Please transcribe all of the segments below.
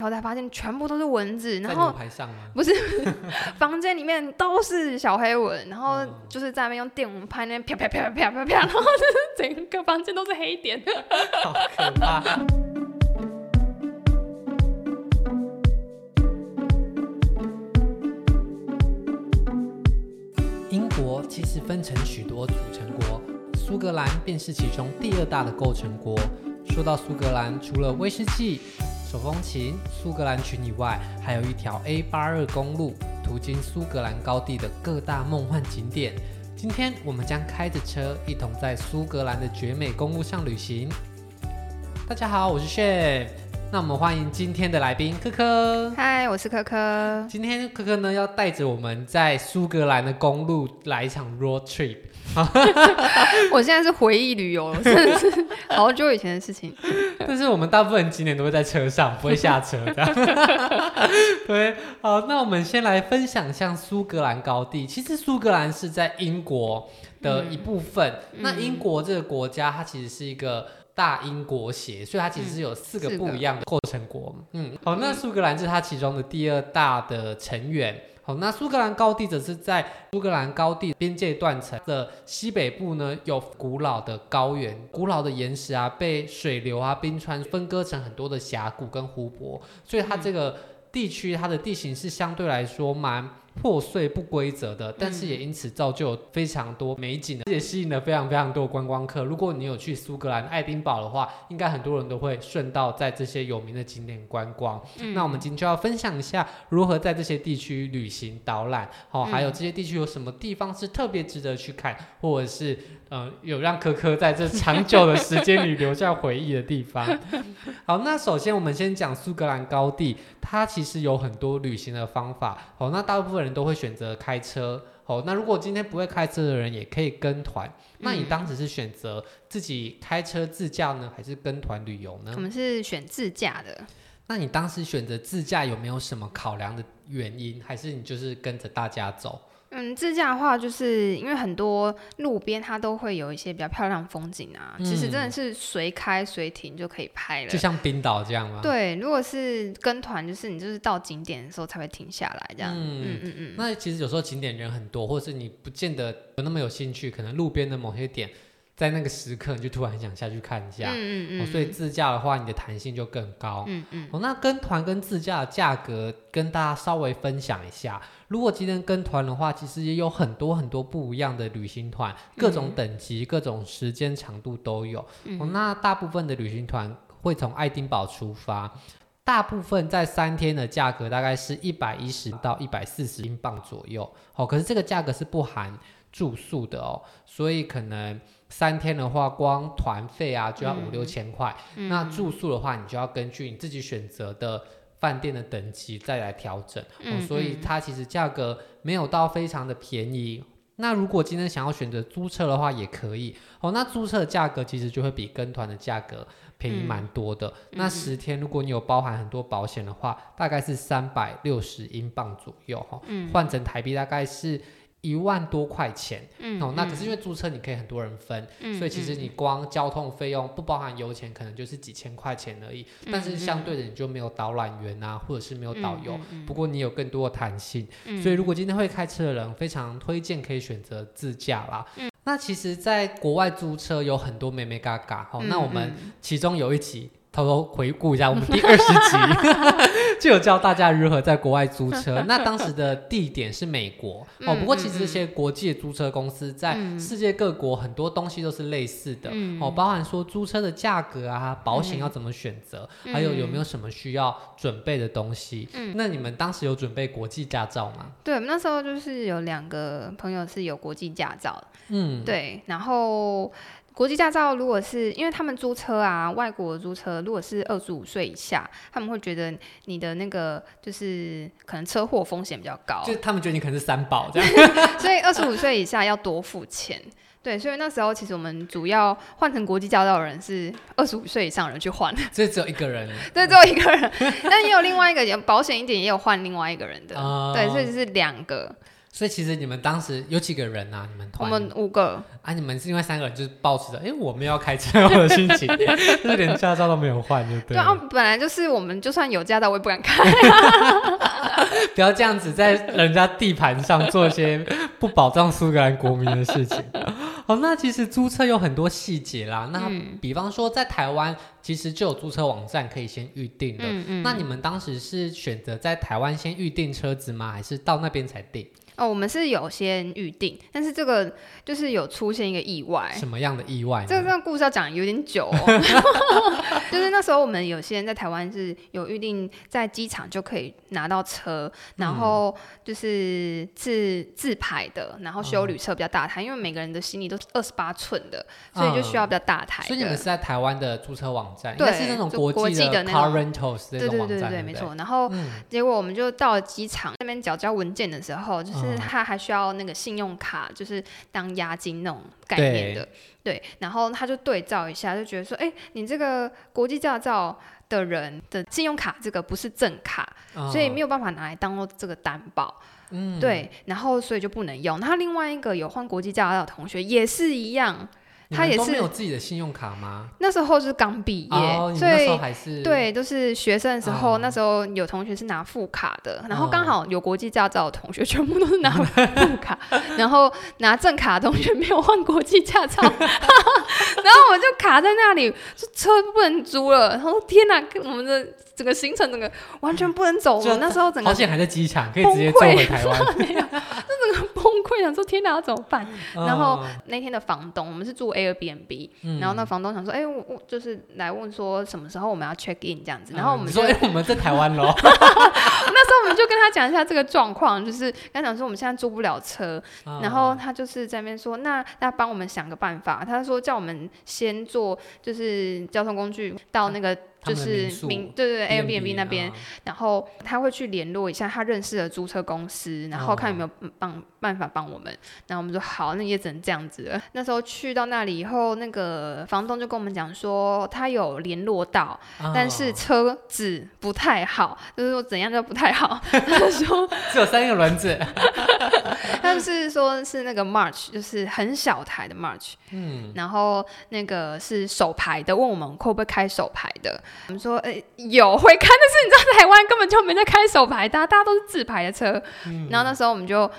然后才发现全部都是蚊子，然后？不是，房间里面都是小黑蚊，然后就是在那边用电蚊拍，那边啪啪啪啪啪啪，然后就是整个房间都是黑点，好可怕。英国其实分成许多组成国，苏格兰便是其中第二大的构成国。说到苏格兰，除了威士忌。手风琴、苏格兰群以外，还有一条 A 八二公路，途经苏格兰高地的各大梦幻景点。今天我们将开着车，一同在苏格兰的绝美公路上旅行。大家好，我是 Chef。那我们欢迎今天的来宾柯柯。嗨，我是柯柯。今天柯柯呢要带着我们在苏格兰的公路来一场 road trip。我现在是回忆旅游，真的是好久以前的事情。但是我们大部分景点都会在车上，不会下车的。对，好，那我们先来分享一下苏格兰高地。其实苏格兰是在英国的一部分。嗯、那英国这个国家，它其实是一个大英国协，所以它其实是有四个不一样的构成国。嗯，好，那苏格兰是它其中的第二大的成员。好，那苏格兰高地则是在苏格兰高地边界断层的西北部呢，有古老的高原，古老的岩石啊，被水流啊、冰川分割成很多的峡谷跟湖泊，所以它这个地区它的地形是相对来说蛮破碎不规则的，但是也因此造就非常多美景，也吸引了非常非常多观光客。如果你有去苏格兰爱丁堡的话，应该很多人都会顺道在这些有名的景点观光。嗯、那我们今天就要分享一下如何在这些地区旅行导览，好、哦，还有这些地区有什么地方是特别值得去看，或者是嗯、呃，有让科科在这长久的时间里留下回忆的地方。好，那首先我们先讲苏格兰高地，它其实有很多旅行的方法。好，那大部分人。都会选择开车哦。那如果今天不会开车的人，也可以跟团。嗯、那你当时是选择自己开车自驾呢，还是跟团旅游呢？我们是选自驾的。那你当时选择自驾有没有什么考量的原因？还是你就是跟着大家走？嗯，自驾的话，就是因为很多路边它都会有一些比较漂亮风景啊，嗯、其实真的是随开随停就可以拍了，就像冰岛这样吗？对，如果是跟团，就是你就是到景点的时候才会停下来这样。嗯嗯嗯嗯。那其实有时候景点人很多，或者是你不见得有那么有兴趣，可能路边的某些点。在那个时刻，你就突然想下去看一下，嗯嗯嗯、哦，所以自驾的话，你的弹性就更高。嗯嗯、哦，那跟团跟自驾的价格，跟大家稍微分享一下。如果今天跟团的话，其实也有很多很多不一样的旅行团，各种等级、嗯、各种时间长度都有。嗯、哦，那大部分的旅行团会从爱丁堡出发，大部分在三天的价格大概是一百一十到一百四十英镑左右。哦，可是这个价格是不含住宿的哦，所以可能。三天的话，光团费啊就要五六千块。嗯、那住宿的话，你就要根据你自己选择的饭店的等级再来调整。嗯哦、所以它其实价格没有到非常的便宜。那如果今天想要选择租车的话，也可以。哦，那租车的价格其实就会比跟团的价格便宜蛮多的。嗯、那十天如果你有包含很多保险的话，大概是三百六十英镑左右。哈、哦，嗯、换成台币大概是。一万多块钱，嗯、哦，那可是因为租车你可以很多人分，嗯、所以其实你光交通费用不包含油钱，可能就是几千块钱而已。嗯、但是相对的你就没有导览员啊，或者是没有导游。嗯、不过你有更多的弹性，嗯、所以如果今天会开车的人，非常推荐可以选择自驾啦。嗯、那其实，在国外租车有很多美眉角角，哦，嗯、那我们其中有一集。偷偷回顾一下，我们第二十集 就有教大家如何在国外租车。那当时的地点是美国。哦，不过其实这些国际的租车公司在世界各国很多东西都是类似的。哦，包含说租车的价格啊、保险要怎么选择，还有有没有什么需要准备的东西。那你们当时有准备国际驾照吗？对，我们那时候就是有两个朋友是有国际驾照，嗯，对，然后。国际驾照，如果是因为他们租车啊，外国租车，如果是二十五岁以下，他们会觉得你的那个就是可能车祸风险比较高，就他们觉得你可能是三宝这样，所以二十五岁以下要多付钱。对，所以那时候其实我们主要换成国际驾照的人是二十五岁以上的人去换，所以只有一个人，对，只有一个人，但也有另外一个保险一点，也有换另外一个人的，uh、对，所以是两个。所以其实你们当时有几个人啊？你们团？我们五个啊！你们是另外三个人就是抱持着，哎，我们要开车的心情，就是连驾照都没有换，就对。对啊，本来就是我们就算有驾照，我也不敢开。不要这样子在人家地盘上做一些不保障苏格兰国民的事情。好，那其实租车有很多细节啦。那比方说，在台湾其实就有租车网站可以先预定的。嗯嗯。那你们当时是选择在台湾先预定车子吗？还是到那边才订？哦，我们是有先预定，但是这个就是有出现一个意外。什么样的意外？这个这个故事要讲有点久哦。就是那时候我们有些人在台湾是有预定，在机场就可以拿到车，然后就是自自排的，然后修旅车比较大台，因为每个人的行李都是二十八寸的，所以就需要比较大台。所以你们是在台湾的租车网站，对，是那种国际的 car rentals 那种网站，对对对对，没错。然后结果我们就到了机场那边缴交文件的时候，就是。他还需要那个信用卡，就是当押金那种概念的，对，对。然后他就对照一下，就觉得说，哎、欸，你这个国际驾照的人的信用卡这个不是正卡，哦、所以没有办法拿来当做这个担保。嗯，对。然后所以就不能用。他另外一个有换国际驾照的同学也是一样。他也是没有自己的信用卡吗？那时候是刚毕业，所以对，都是学生的时候。那时候有同学是拿副卡的，然后刚好有国际驾照的同学全部都是拿副卡，然后拿正卡的同学没有换国际驾照，然后我就卡在那里，就车不能租了。然后天哪，我们的整个行程整个完全不能走了。那时候整个好险还在机场，可以直接坐回台湾。那整个崩溃，想说天哪要怎么办？然后那天的房东，我们是住 Airbnb，、嗯、然后那房东想说，哎、欸，我我就是来问说什么时候我们要 check in 这样子，然后我们、嗯、说，哎、欸，我们在台湾喽。那时候我们就跟他讲一下这个状况，就是刚讲说我们现在租不了车，嗯、然后他就是在那边说，那那帮我们想个办法，他说叫我们先坐就是交通工具到那个。就是民对对对 Airbnb 那边，然后他会去联络一下他认识的租车公司，然后看有没有帮办法帮我们。然后我们说好，那也只能这样子了。那时候去到那里以后，那个房东就跟我们讲说，他有联络到，但是车子不太好，就是说怎样都不太好。他说只有三个轮子，他是说是那个 March，就是很小台的 March，嗯，然后那个是手排的，问我们会不会开手排的。我们说，呃、欸，有会开，但是你知道台湾根本就没在开手排，大家大家都是自排的车。嗯、然后那时候我们就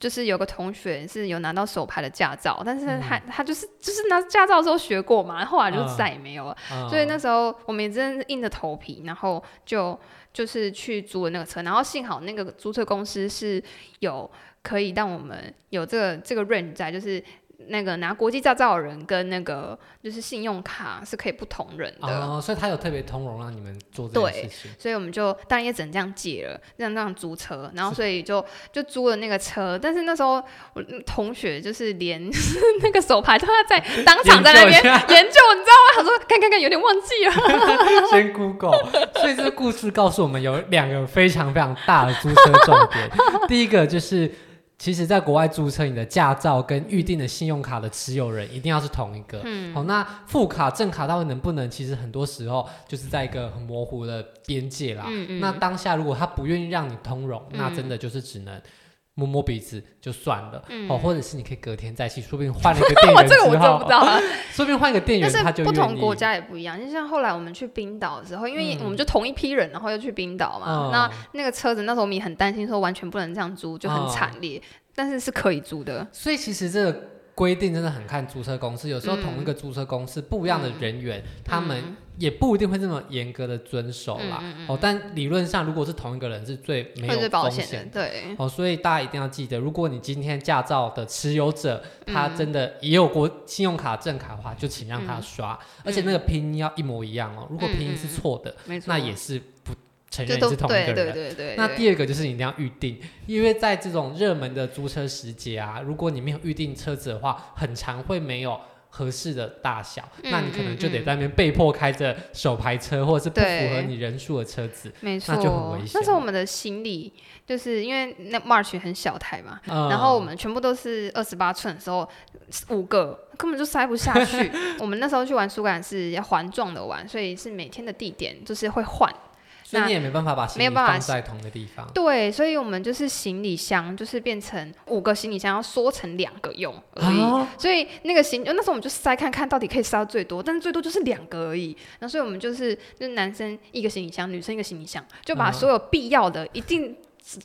就是有个同学是有拿到手牌的驾照，但是他、嗯、他就是就是拿驾照的时候学过嘛，后来就再也没有了。嗯、所以那时候我们也真的是硬着头皮，然后就就是去租了那个车，然后幸好那个租车公司是有可以让我们有这个这个 range 在，就是。那个拿国际驾照的人跟那个就是信用卡是可以不同人的，哦，所以他有特别通融让你们做这件事情。所以我们就当然也只能这样借了，这样这样租车，然后所以就就租了那个车。但是那时候我同学就是连 那个手牌都要在当场在那边研究，你知道吗？他说看看看，有点忘记了。先 Google。所以这个故事告诉我们有两个非常非常大的租车重点。第一个就是。其实，在国外注册，你的驾照跟预定的信用卡的持有人一定要是同一个。嗯，好，那副卡、正卡到底能不能？其实很多时候就是在一个很模糊的边界啦。嗯嗯。那当下如果他不愿意让你通融，嗯、那真的就是只能摸摸鼻子就算了。嗯。哦，或者是你可以隔天再去，说不定换了一个 店员之后，这个我真不知道。说不定换一个店员他就。不同国家也不一样，就像后来我们去冰岛的时候，因为我们就同一批人，然后又去冰岛嘛。嗯、那那个车子那时候我们也很担心，说完全不能这样租，就很惨烈。嗯但是是可以租的，所以其实这个规定真的很看租车公司。有时候同一个租车公司不一样的人员，嗯、他们也不一定会这么严格的遵守啦。哦，但理论上如果是同一个人，是最没有风险的。对。哦，所以大家一定要记得，如果你今天驾照的持有者，他真的也有过信用卡正卡的话，就请让他刷，嗯、而且那个拼音要一模一样哦。如果拼音是错的，那也是不。承认是同一个人。对对对对。那第二个就是你一定要预定，因为在这种热门的租车时节啊，如果你没有预定车子的话，很常会没有合适的大小，嗯、那你可能就得在那边被迫开着手排车，或者是不符合你人数的车子，没错，那就很危险。那时候我们的行李就是因为那 March 很小台嘛，嗯、然后我们全部都是二十八寸的时候，五个根本就塞不下去。我们那时候去玩苏格兰是要环状的玩，所以是每天的地点就是会换。所以你也没办法把行李放在同一个地方。对，所以我们就是行李箱，就是变成五个行李箱要缩成两个用而已。啊、所以那个行，那时候我们就塞看看到底可以塞到最多，但是最多就是两个而已。那所以我们就是，就是男生一个行李箱，女生一个行李箱，就把所有必要的一定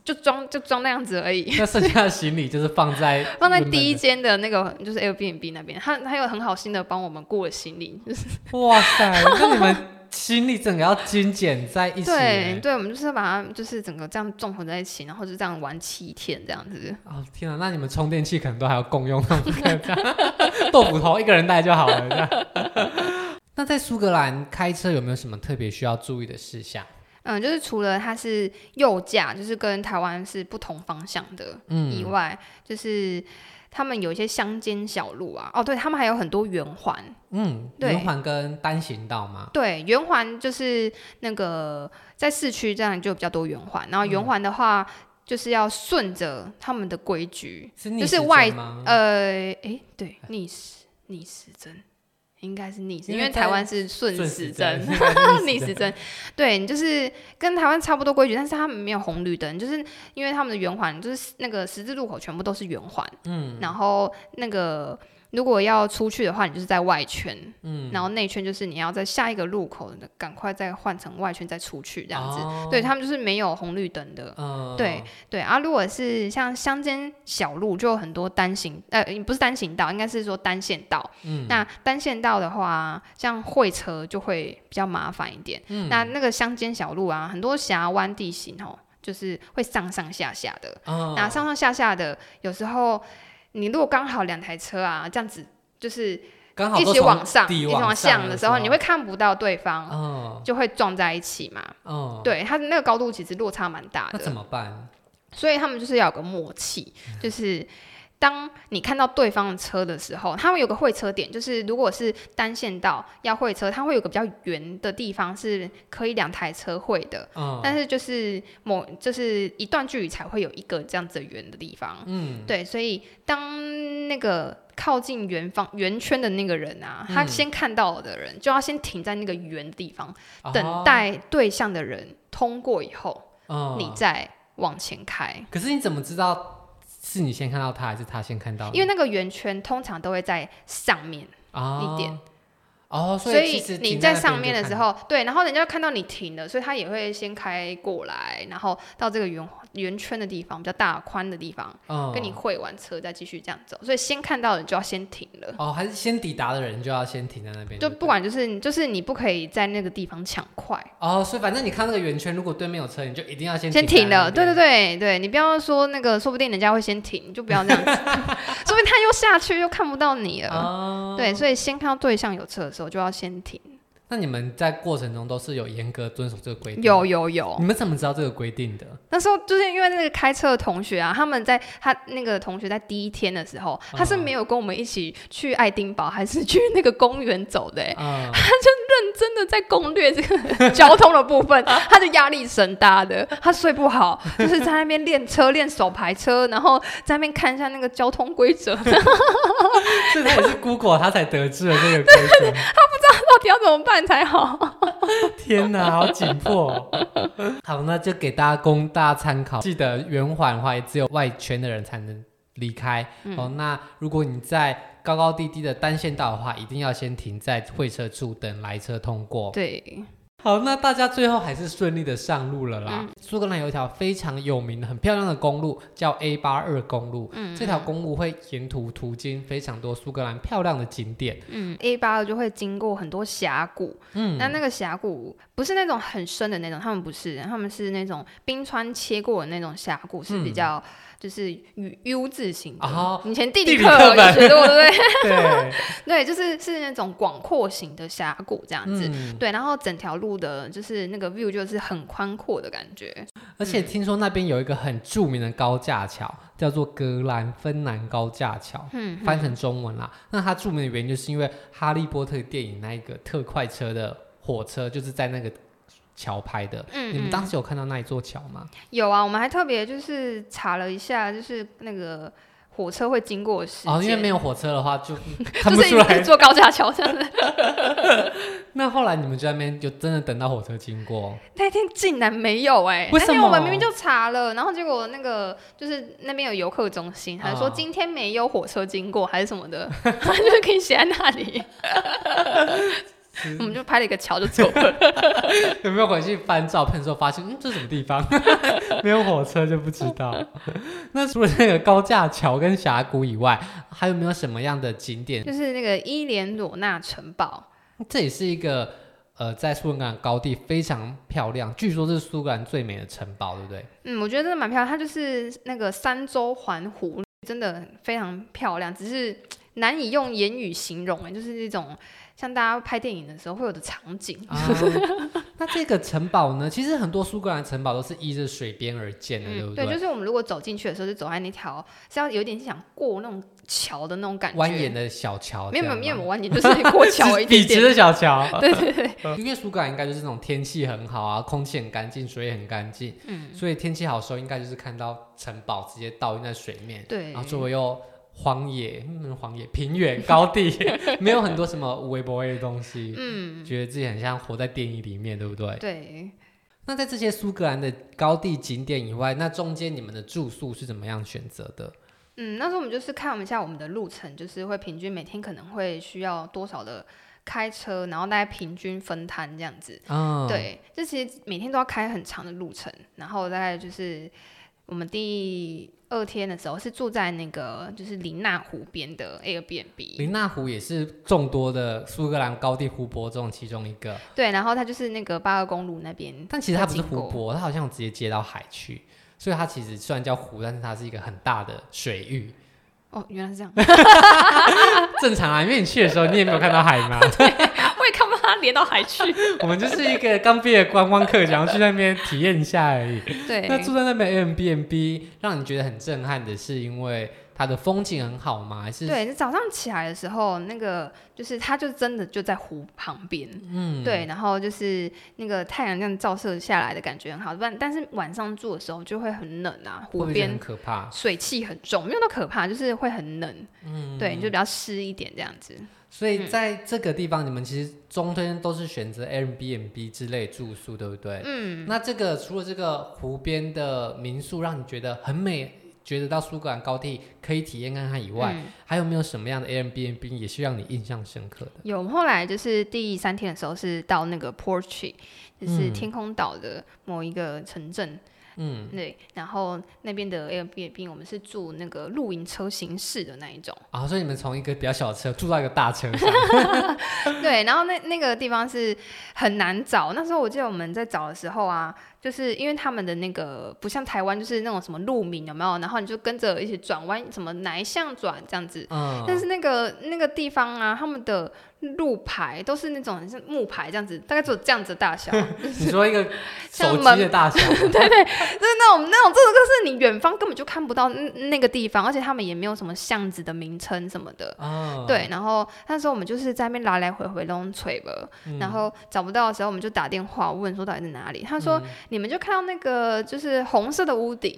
就装就装那样子而已。那剩下的行李就是放在 放在第一间的那个就是 Airbnb 那边，他他有很好心的帮我们过了行李。就是哇塞，那你们。行李整个要精简在一起。对对，我们就是把它就是整个这样综合在一起，然后就这样玩七天这样子。哦天啊，那你们充电器可能都还要共用，豆腐头一个人带就好了。这样。那在苏格兰开车有没有什么特别需要注意的事项？嗯，就是除了它是右驾，就是跟台湾是不同方向的，嗯，以外，就是。他们有一些乡间小路啊，哦，对，他们还有很多圆环，嗯，圆环跟单行道吗？对，圆环就是那个在市区这样就比较多圆环，然后圆环的话就是要顺着他们的规矩，是就是外呃，哎，对，逆时逆时针。应该是逆时，因为台湾是顺时针，逆时针。对，你就是跟台湾差不多规矩，但是他们没有红绿灯，就是因为他们的圆环就是那个十字路口全部都是圆环，嗯，然后那个。如果要出去的话，你就是在外圈，嗯，然后内圈就是你要在下一个路口，赶快再换成外圈再出去这样子。哦、对，他们就是没有红绿灯的，嗯、对对。啊，如果是像乡间小路，就有很多单行，呃，不是单行道，应该是说单线道。嗯，那单线道的话，像会车就会比较麻烦一点。嗯，那那个乡间小路啊，很多峡湾地形哦，就是会上上下下的。哦，那上上下下的，有时候。你如果刚好两台车啊，这样子就是一起往上，一起往上的时候，你会看不到对方，哦、就会撞在一起嘛。哦、对，它的那个高度其实落差蛮大的。那怎么办？所以他们就是要有个默契，就是。当你看到对方的车的时候，他们有个会车点，就是如果是单线道要会车，它会有个比较圆的地方是可以两台车会的。嗯，但是就是某就是一段距离才会有一个这样子圆的地方。嗯，对，所以当那个靠近圆方圆圈的那个人啊，他先看到的人就要先停在那个圆的地方，嗯、等待对象的人通过以后，嗯、你再往前开。可是你怎么知道？是你先看到他，还是他先看到你？因为那个圆圈通常都会在上面一点。哦哦，所以你在上面的时候，对，然后人家看到你停了，所以他也会先开过来，然后到这个圆圆圈的地方，比较大宽的地方，嗯、跟你会完车，再继续这样走。所以先看到的人就要先停了。哦，还是先抵达的人就要先停在那边。就不管就是就是你不可以在那个地方抢快。哦，所以反正你看那个圆圈，如果对面有车，你就一定要先先停了。对对对对，你不要说那个，说不定人家会先停，就不要这样子，说不定他又下去又看不到你了。哦、对，所以先看到对象有车的时候就要先停。那你们在过程中都是有严格遵守这个规定？有有有。你们怎么知道这个规定的？那时候就是因为那个开车的同学啊，他们在他那个同学在第一天的时候，他是没有跟我们一起去爱丁堡，还是去那个公园走的，欸，嗯、他就认真的在攻略这个交通的部分，他就压力神大的，他睡不好，就是在那边练车练手排车，然后在那边看一下那个交通规则。这他也是 Google 他才得知了这个规则，他不知道到底要怎么办。才好，天哪，好紧迫哦。好，那就给大家供大家参考。记得圆环的话，也只有外圈的人才能离开。嗯、哦，那如果你在高高低低的单线道的话，一定要先停在会车处等来车通过。对。好，那大家最后还是顺利的上路了啦。苏、嗯、格兰有一条非常有名的、很漂亮的公路，叫 A 八二公路。嗯，这条公路会沿途途经非常多苏格兰漂亮的景点。嗯，A 八二就会经过很多峡谷。嗯，那那个峡谷不是那种很深的那种，他们不是，他们是那种冰川切过的那种峡谷，是比较。嗯就是 U 字形的，哦、以前地理课有学过，对不对？对，对，就是是那种广阔型的峡谷这样子，嗯、对。然后整条路的，就是那个 view 就是很宽阔的感觉。而且听说那边有一个很著名的高架桥，嗯、叫做格兰芬兰高架桥，嗯，翻成中文啦。嗯、那它著名的原因就是因为《哈利波特》电影那一个特快车的火车，就是在那个。桥拍的，嗯，你们当时有看到那一座桥吗？有啊，我们还特别就是查了一下，就是那个火车会经过的时间。哦，因为没有火车的话就 看不出来。就是坐高架桥这样子。那后来你们在那边就真的等到火车经过？那天竟然没有哎、欸！为什么？那天我们明明就查了，然后结果那个就是那边有游客中心，还说今天没有火车经过还是什么的，他就是可以写在那里。我们就拍了一个桥就走了。有没有回去翻照片的时候发现，嗯，这是什么地方？没有火车就不知道。那除了那个高架桥跟峡谷以外，还有没有什么样的景点？就是那个伊莲罗纳城堡。这也是一个呃，在苏格兰高地非常漂亮，据说是苏格兰最美的城堡，对不对？嗯，我觉得真的蛮漂亮。它就是那个三周环湖，真的非常漂亮，只是难以用言语形容。哎，就是那种。像大家拍电影的时候会有的场景。啊、那这个城堡呢？其实很多苏格兰城堡都是依着水边而建的，嗯、对不对？对，就是我们如果走进去的时候，就走在那条是要有点想过那种桥的那种感觉。蜿蜒的小桥。没有没有没有蜿蜒，就是过桥一点点。笔直的小桥。对对对。因为苏格兰应该就是那种天气很好啊，空气很干净，水也很干净。嗯。所以天气好的时候，应该就是看到城堡直接倒映在水面。对。然后周围又。荒野，嗯，荒野，平原，高地，没有很多什么微博的东西，嗯，觉得自己很像活在电影里面，对不对？对。那在这些苏格兰的高地景点以外，那中间你们的住宿是怎么样选择的？嗯，那时候我们就是看一下我们的路程，就是会平均每天可能会需要多少的开车，然后大概平均分摊这样子。嗯，对，这其实每天都要开很长的路程，然后大概就是我们第。二天的时候是住在那个就是林纳湖边的 Airbnb。林纳湖也是众多的苏格兰高地湖泊中其中一个。对，然后它就是那个巴尔公路那边。但其实它不是湖泊，它好像直接接到海去，所以它其实虽然叫湖，但是它是一个很大的水域。哦，原来是这样。正常啊，因为你去的时候你也没有看到海嘛。对，我也看不到它连到海去。我们就是一个刚毕业观光客，想要去那边体验一下而已。对。那住在那边 Airbnb 让你觉得很震撼的是因为。它的风景很好吗？还是对，你早上起来的时候，那个就是它就真的就在湖旁边，嗯，对，然后就是那个太阳这样照射下来的感觉很好，但但是晚上住的时候就会很冷啊，湖边很可怕，水汽很重，没有那么可怕，就是会很冷，嗯，对，就比较湿一点这样子。所以在这个地方，嗯、你们其实中间都是选择 Airbnb 之类住宿，对不对？嗯，那这个除了这个湖边的民宿让你觉得很美。觉得到苏格兰高地可以体验看看以外，嗯、还有没有什么样的 Airbnb 也是让你印象深刻的？有，后来就是第三天的时候是到那个 Portree，就是天空岛的某一个城镇。嗯嗯，对，然后那边的 Airbnb 我们是住那个露营车形式的那一种。啊，所以你们从一个比较小的车住到一个大车上，对，然后那那个地方是很难找，那时候我记得我们在找的时候啊，就是因为他们的那个不像台湾，就是那种什么路名有没有，然后你就跟着一起转弯，什么哪一项转这样子，嗯，但是那个那个地方啊，他们的。路牌都是那种像木牌这样子，大概只有这样子的大小。你说一个 手机的大小？对，对对，就是那种那种，这个就是你远方根本就看不到那个地方，而且他们也没有什么巷子的名称什么的。哦。对，然后那时候我们就是在那边来来回回那种吹吧，然后找不到的时候，我们就打电话问说到底在哪里。他说、嗯、你们就看到那个就是红色的屋顶。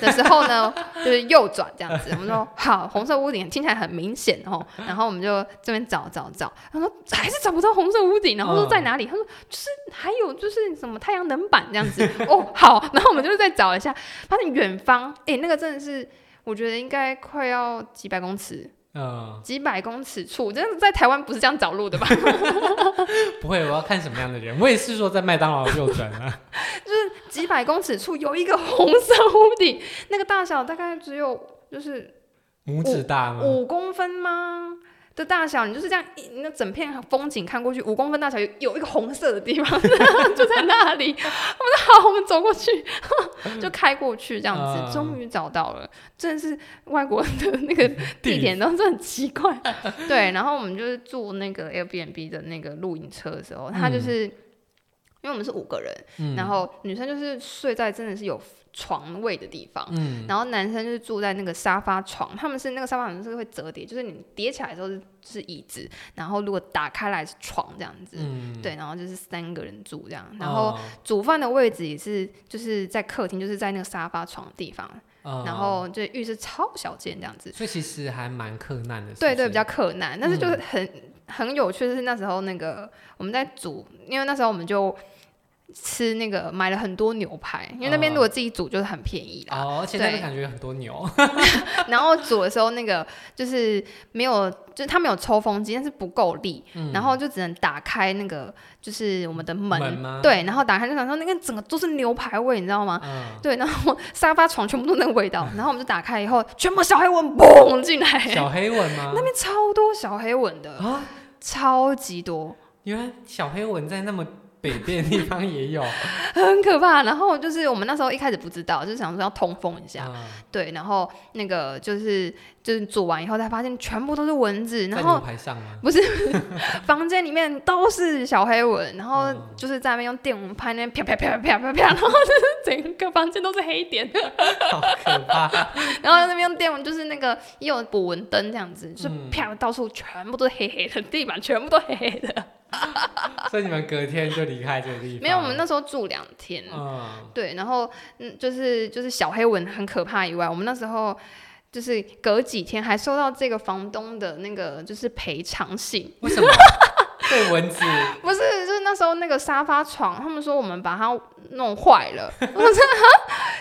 的时候呢，就是右转这样子。我们说好，红色屋顶听起来很明显哦。然后我们就这边找找找，他说还是找不到红色屋顶。然后说在哪里？他说就是还有就是什么太阳能板这样子。哦，好。然后我们就再找一下，发现远方，哎、那个真的是，我觉得应该快要几百公尺。嗯，几百公尺处，真的在台湾不是这样找路的吧？不会，我要看什么样的人。我也是说在麦当劳右转啊。就是几百公尺处有一个红色屋顶，那个大小大概只有就是拇指大吗？五公分吗？的大小，你就是这样一那整片风景看过去，五公分大小有有一个红色的地方，就在那里。我们说好，我们走过去，就开过去这样子，终于找到了。真的是外国人的那个地点都是很奇怪。对，然后我们就是住那个 Airbnb 的那个露营车的时候，他就是因为我们是五个人，然后女生就是睡在真的是有。床位的地方，嗯，然后男生就是住在那个沙发床，他们是那个沙发床是会折叠，就是你叠起来的时候是是椅子，然后如果打开来是床这样子，嗯，对，然后就是三个人住这样，然后煮饭的位置也是就是在客厅，就是在那个沙发床的地方，嗯、然后就浴室超小间这样子，所以其实还蛮克难的是是？对对，比较克难，但是就是很、嗯、很有趣的是那时候那个我们在煮，因为那时候我们就。吃那个买了很多牛排，因为那边如果自己煮就是很便宜啦。哦，而且那边感觉很多牛。然后煮的时候那个就是没有，就是它没有抽风机，但是不够力，嗯、然后就只能打开那个就是我们的门，门对，然后打开就想说那个整个都是牛排味，你知道吗？嗯、对，然后沙发床全部都那个味道，然后我们就打开以后，全部小黑蚊蹦进来。小黑蚊吗？那边超多小黑蚊的啊，超级多。原来小黑蚊在那么。北边的地方也有，很可怕。然后就是我们那时候一开始不知道，就是想说要通风一下，嗯、对。然后那个就是就是煮完以后才发现全部都是蚊子，然后不是 房间里面都是小黑蚊，然后就是在那边用电蚊拍那边啪啪啪啪啪啪，然后 就是整个房间都是黑点，好可怕。然后那边用电蚊就是那个也有捕蚊灯这样子，就是啪到处全部都是黑黑的，地板全部都黑黑的。所以你们隔天就离开这个地方？没有，我们那时候住两天。嗯，对，然后嗯，就是就是小黑蚊很可怕以外，我们那时候就是隔几天还收到这个房东的那个就是赔偿信。为什么？对 蚊子？不是，就是那时候那个沙发床，他们说我们把它弄坏了。我说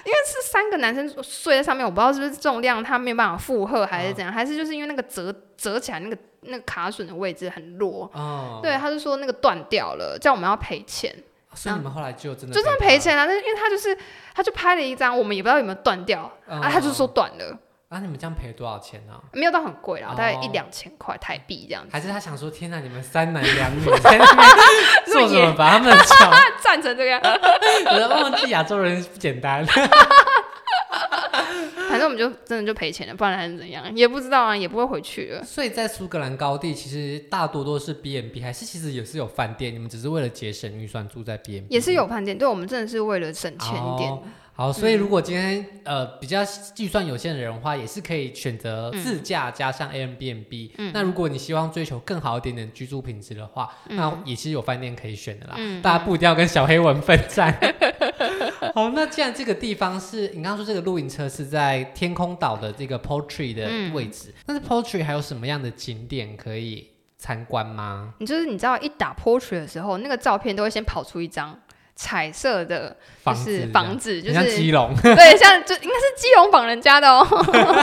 因为是三个男生睡在上面，我不知道是不是重量他没有办法负荷，还是怎样，嗯、还是就是因为那个折折起来那个。那个卡榫的位置很弱，哦、对，他就说那个断掉了，叫我们要赔钱。所以你们后来就真的就算赔钱啊，但是因为他就是他就拍了一张，我们也不知道有没有断掉，哦、啊，他就说断了。啊，你们这样赔多少钱呢、啊？没有到很贵啦，哦、大概一两千块台币这样子。还是他想说，天哪，你们三男两女在那边 做什么，把他们吵站 成这个样？我都忘记亚洲人不简单。反正我们就真的就赔钱了，不然还是怎样，也不知道啊，也不会回去了。所以在苏格兰高地，其实大多都是 B&B，还是其实也是有饭店？你们只是为了节省预算住在 B&B？也是有饭店，对，我们真的是为了省钱一点。好，好，所以如果今天、嗯、呃比较计算有限的人的话，也是可以选择自驾加上 Airbnb。嗯，那如果你希望追求更好一点点居住品质的话，嗯、那也是有饭店可以选的啦。嗯，大家不一定要跟小黑文奋战。好，那既然这个地方是你刚刚说这个露营车是在天空岛的这个 Portree 的位置，嗯、但是 Portree 还有什么样的景点可以参观吗？你就是你知道一打 Portree 的时候，那个照片都会先跑出一张彩色的，就是房子，就是像基隆，对，像就应该是基隆绑人家的哦。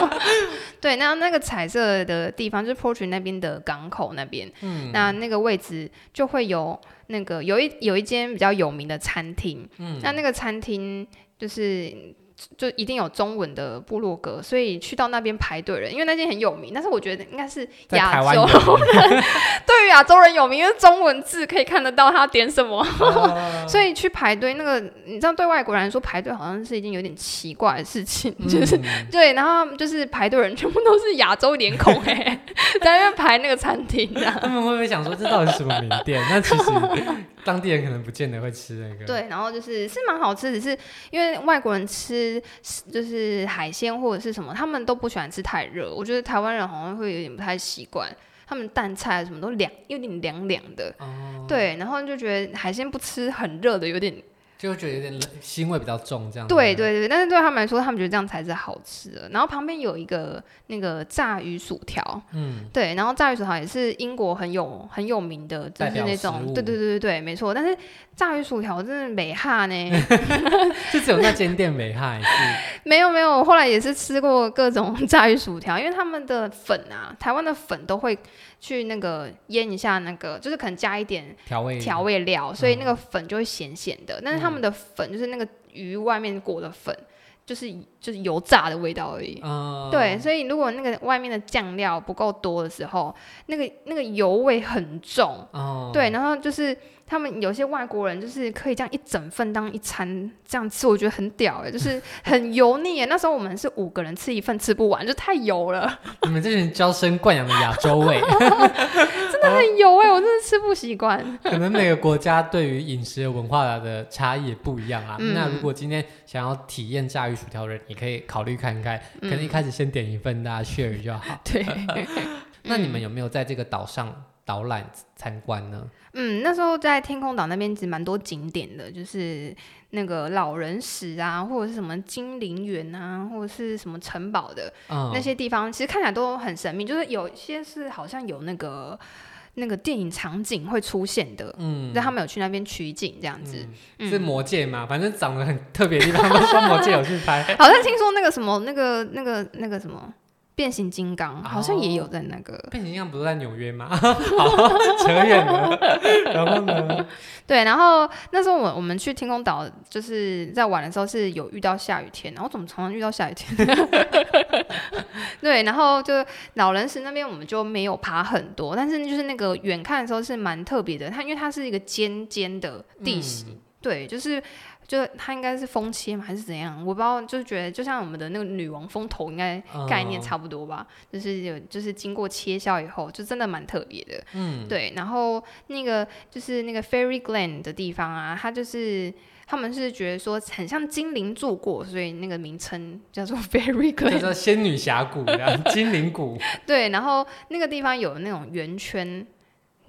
对，那那个彩色的地方就是 Portree 那边的港口那边，嗯，那那个位置就会有。那个有一有一间比较有名的餐厅，嗯，那那个餐厅就是。就一定有中文的部落格，所以去到那边排队人，因为那间很有名。但是我觉得应该是亚洲人，对于亚洲人有名，因为中文字可以看得到他点什么，哦、所以去排队。那个你知道，对外国人来说排队好像是一件有点奇怪的事情，嗯、就是对。然后就是排队人全部都是亚洲脸孔，哎，在那边排那个餐厅，他们会不会想说这到底是什么名店？那其实当地人可能不见得会吃那个。对，然后就是是蛮好吃，只是因为外国人吃。就是海鲜或者是什么，他们都不喜欢吃太热。我觉得台湾人好像会有点不太习惯，他们淡菜什么都凉，有点凉凉的。哦、对，然后就觉得海鲜不吃很热的有点。就觉得有点腥味比较重，这样。对对对，但是对他们来说，他们觉得这样才是好吃的。然后旁边有一个那个炸鱼薯条，嗯，对，然后炸鱼薯条也是英国很有很有名的，就是那种，对对对对对，没错。但是炸鱼薯条真的美哈呢，就只有那间店美哈，是？没有没有，我后来也是吃过各种 炸鱼薯条，因为他们的粉啊，台湾的粉都会。去那个腌一下，那个就是可能加一点调味调味料，所以那个粉就会咸咸的。嗯、但是他们的粉就是那个鱼外面裹的粉，就是就是油炸的味道而已。嗯、对，所以如果那个外面的酱料不够多的时候，那个那个油味很重。嗯、对，然后就是。他们有些外国人就是可以这样一整份当一餐这样吃，我觉得很屌哎，就是 很油腻。那时候我们是五个人吃一份吃不完，就太油了。你们这群娇生惯养的亚洲味，真的很油哎，我真的吃不习惯。可能每个国家对于饮食的文化的差异也不一样啊。嗯、那如果今天想要体验炸鱼薯条的人，你可以考虑看看，可能一开始先点一份，大家 share 就好。对。那你们有没有在这个岛上？导览参观呢？嗯，那时候在天空岛那边其实蛮多景点的，就是那个老人石啊，或者是什么精灵园啊，或者是什么城堡的、嗯、那些地方，其实看起来都很神秘。就是有些是好像有那个那个电影场景会出现的，嗯，但他们有去那边取景这样子。嗯嗯、是魔界吗？反正长得很特别的地方，都说魔界有去拍。好像听说那个什么，那个那个那个什么。变形金刚好像也有在那个。变形金刚不是在纽约吗？好，扯远了。然后呢？对，然后那时候我我们去天空岛，就是在玩的时候是有遇到下雨天，然后怎么常常遇到下雨天？对，然后就老人石那边我们就没有爬很多，但是就是那个远看的时候是蛮特别的，它因为它是一个尖尖的地形，嗯、对，就是。就它应该是风切嘛，还是怎样？我不知道，就是觉得就像我们的那个女王风头，应该概念差不多吧。嗯、就是有，就是经过切削以后，就真的蛮特别的。嗯，对。然后那个就是那个 Fairy Glen 的地方啊，它就是他们是觉得说很像精灵住过，所以那个名称叫做 Fairy Glen，叫做仙女峡谷，精灵谷。对，然后那个地方有那种圆圈。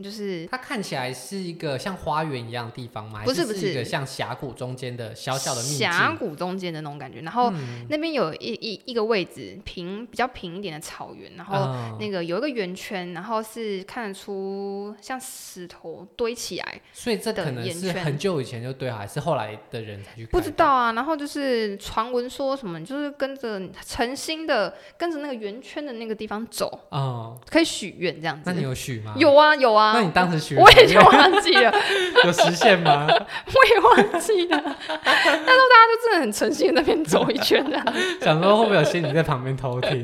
就是它看起来是一个像花园一样的地方吗？不是，不是一个像峡谷中间的小小的秘境。峡谷中间的那种感觉。然后那边有一一一个位置平比较平一点的草原，然后那个有一个圆圈，然后是看得出像石头堆起来。所以这可能是很久以前就堆好，还是后来的人才去？不知道啊。然后就是传闻说什么，就是跟着诚心的跟着那个圆圈的那个地方走，哦，可以许愿这样子。那你有许吗？有啊，有啊。那你当时许，我也就忘记了，有实现吗？我也忘记了。那时候大家就真的很诚心的那边走一圈的，想说会不会有仙女在旁边偷听？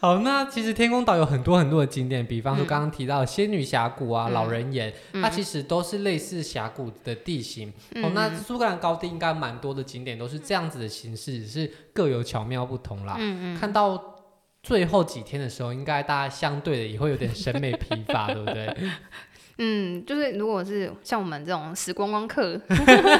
好，那其实天空岛有很多很多的景点，比方说刚刚提到的仙女峡谷啊、嗯、老人岩，它其实都是类似峡谷的地形。嗯、哦，那苏格兰高地应该蛮多的景点都是这样子的形式，只是各有巧妙不同啦。嗯嗯，看到。最后几天的时候，应该大家相对的也会有点审美疲乏，对不对？嗯，就是如果是像我们这种死光光客，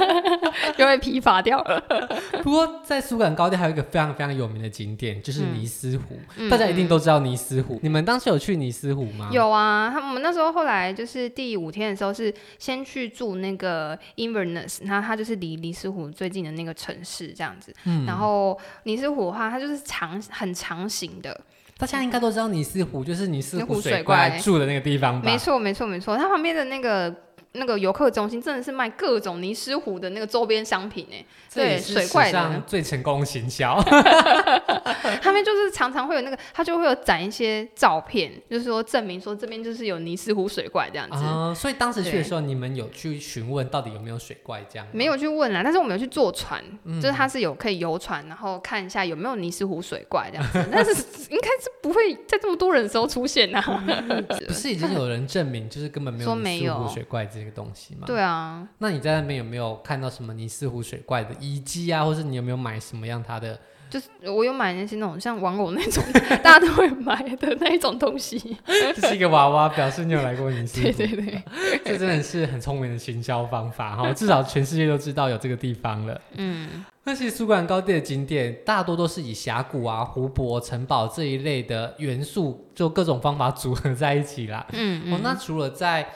就会疲乏掉了。不过在苏格兰高地还有一个非常非常有名的景点，就是尼斯湖。嗯、大家一定都知道尼斯湖。嗯、你们当时有去尼斯湖吗？有啊，他们那时候后来就是第五天的时候是先去住那个 Inverness，那它就是离尼斯湖最近的那个城市这样子。嗯、然后尼斯湖的话，它就是长很长形的。大家应该都知道尼斯湖就是尼斯湖水怪住的那个地方吧？没错，没错，没错。它旁边的那个。那个游客中心真的是卖各种尼斯湖的那个周边商品哎，对，水怪的最成功行销。他们就是常常会有那个，他就会有展一些照片，就是说证明说这边就是有尼斯湖水怪这样子。啊，所以当时去的时候，你们有去询问到底有没有水怪这样？没有去问啦，但是我们有去坐船，就是它是有可以游船，然后看一下有没有尼斯湖水怪这样子。但是应该是不会在这么多人的时候出现呐。不是已经有人证明就是根本没有尼斯湖水怪这？这个东西吗？对啊，那你在那边有没有看到什么尼斯湖水怪的遗迹啊？或是你有没有买什么样它的？就是我有买那些那种像玩偶那种，大家都会买的那一种东西。这是一个娃娃，表示你有来过尼斯湖。对对对，这真的是很聪明的行销方法哈！至少全世界都知道有这个地方了。嗯，那其实苏格兰高地的景点大多都是以峡谷啊、湖泊、城堡这一类的元素，就各种方法组合在一起啦。嗯，嗯哦，那除了在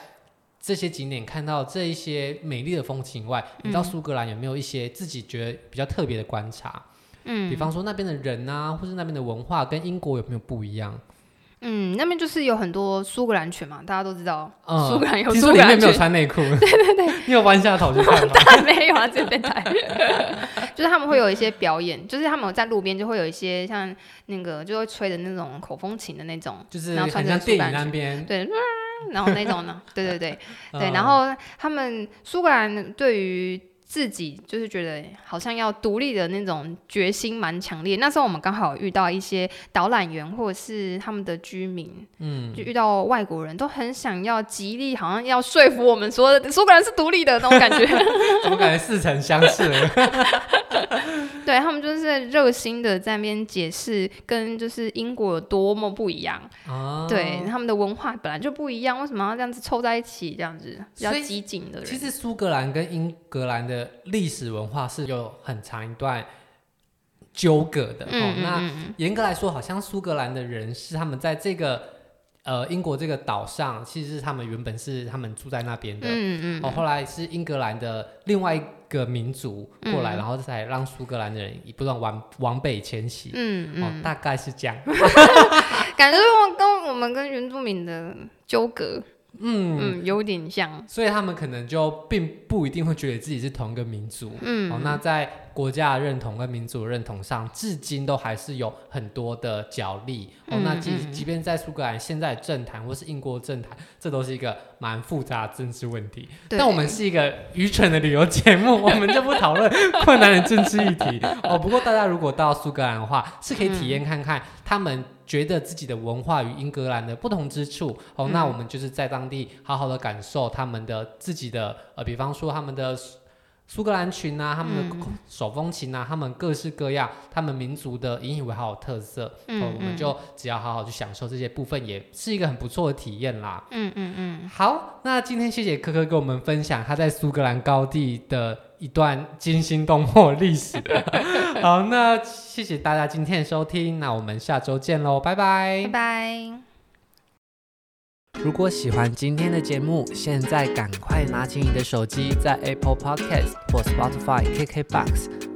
这些景点看到这一些美丽的风景外，你到苏格兰有没有一些自己觉得比较特别的观察？嗯，比方说那边的人啊，或是那边的文化跟英国有没有不一样？嗯，那边就是有很多苏格兰犬嘛，大家都知道，嗯、苏格兰有苏格兰犬。听说里面没有穿内裤。对对对，你有弯下头去看吗？当然没有啊，这边台。就是他们会有一些表演，就是他们在路边就会有一些像那个就会吹的那种口风琴的那种，就是然后穿像电影那边对。然后那种呢，对对对 对，然后他们苏格兰对于自己就是觉得好像要独立的那种决心蛮强烈。那时候我们刚好遇到一些导览员或者是他们的居民，嗯，就遇到外国人都很想要极力，好像要说服我们说苏格兰是独立的那种感觉，怎么感觉似曾相识？对，他们就是热心的在那边解释，跟就是英国有多么不一样。哦，对，他们的文化本来就不一样，为什么要这样子凑在一起？这样子比较激进的人。其实苏格兰跟英格兰的历史文化是有很长一段纠葛的。嗯，哦，那严格来说，好像苏格兰的人是他们在这个。呃，英国这个岛上其实是他们原本是他们住在那边的，嗯嗯，哦，后来是英格兰的另外一个民族过来，嗯、然后才让苏格兰的人不断往往北迁徙，嗯嗯，哦，大概是这样，感觉我跟我们跟原住民的纠葛。嗯嗯，有点像，所以他们可能就并不一定会觉得自己是同一个民族。嗯，哦，那在国家的认同跟民族的认同上，至今都还是有很多的角力。哦，那即即便在苏格兰现在政坛或是英国政坛，这都是一个蛮复杂的政治问题。但我们是一个愚蠢的旅游节目，我们就不讨论困难的政治议题。哦，不过大家如果到苏格兰的话，是可以体验看看他们。觉得自己的文化与英格兰的不同之处，哦，嗯、那我们就是在当地好好的感受他们的自己的，呃，比方说他们的苏格兰群啊，他们的手风琴啊，他们各式各样，他们民族的引以为豪的特色，嗯，哦，我们就只要好好去享受这些部分，也是一个很不错的体验啦。嗯嗯嗯。好，那今天谢谢科科跟我们分享他在苏格兰高地的一段惊心动魄历史。好，那谢谢大家今天的收听，那我们下周见喽，拜拜，拜拜。如果喜欢今天的节目，现在赶快拿起你的手机，在 Apple Podcast 或 Spotify、KKBox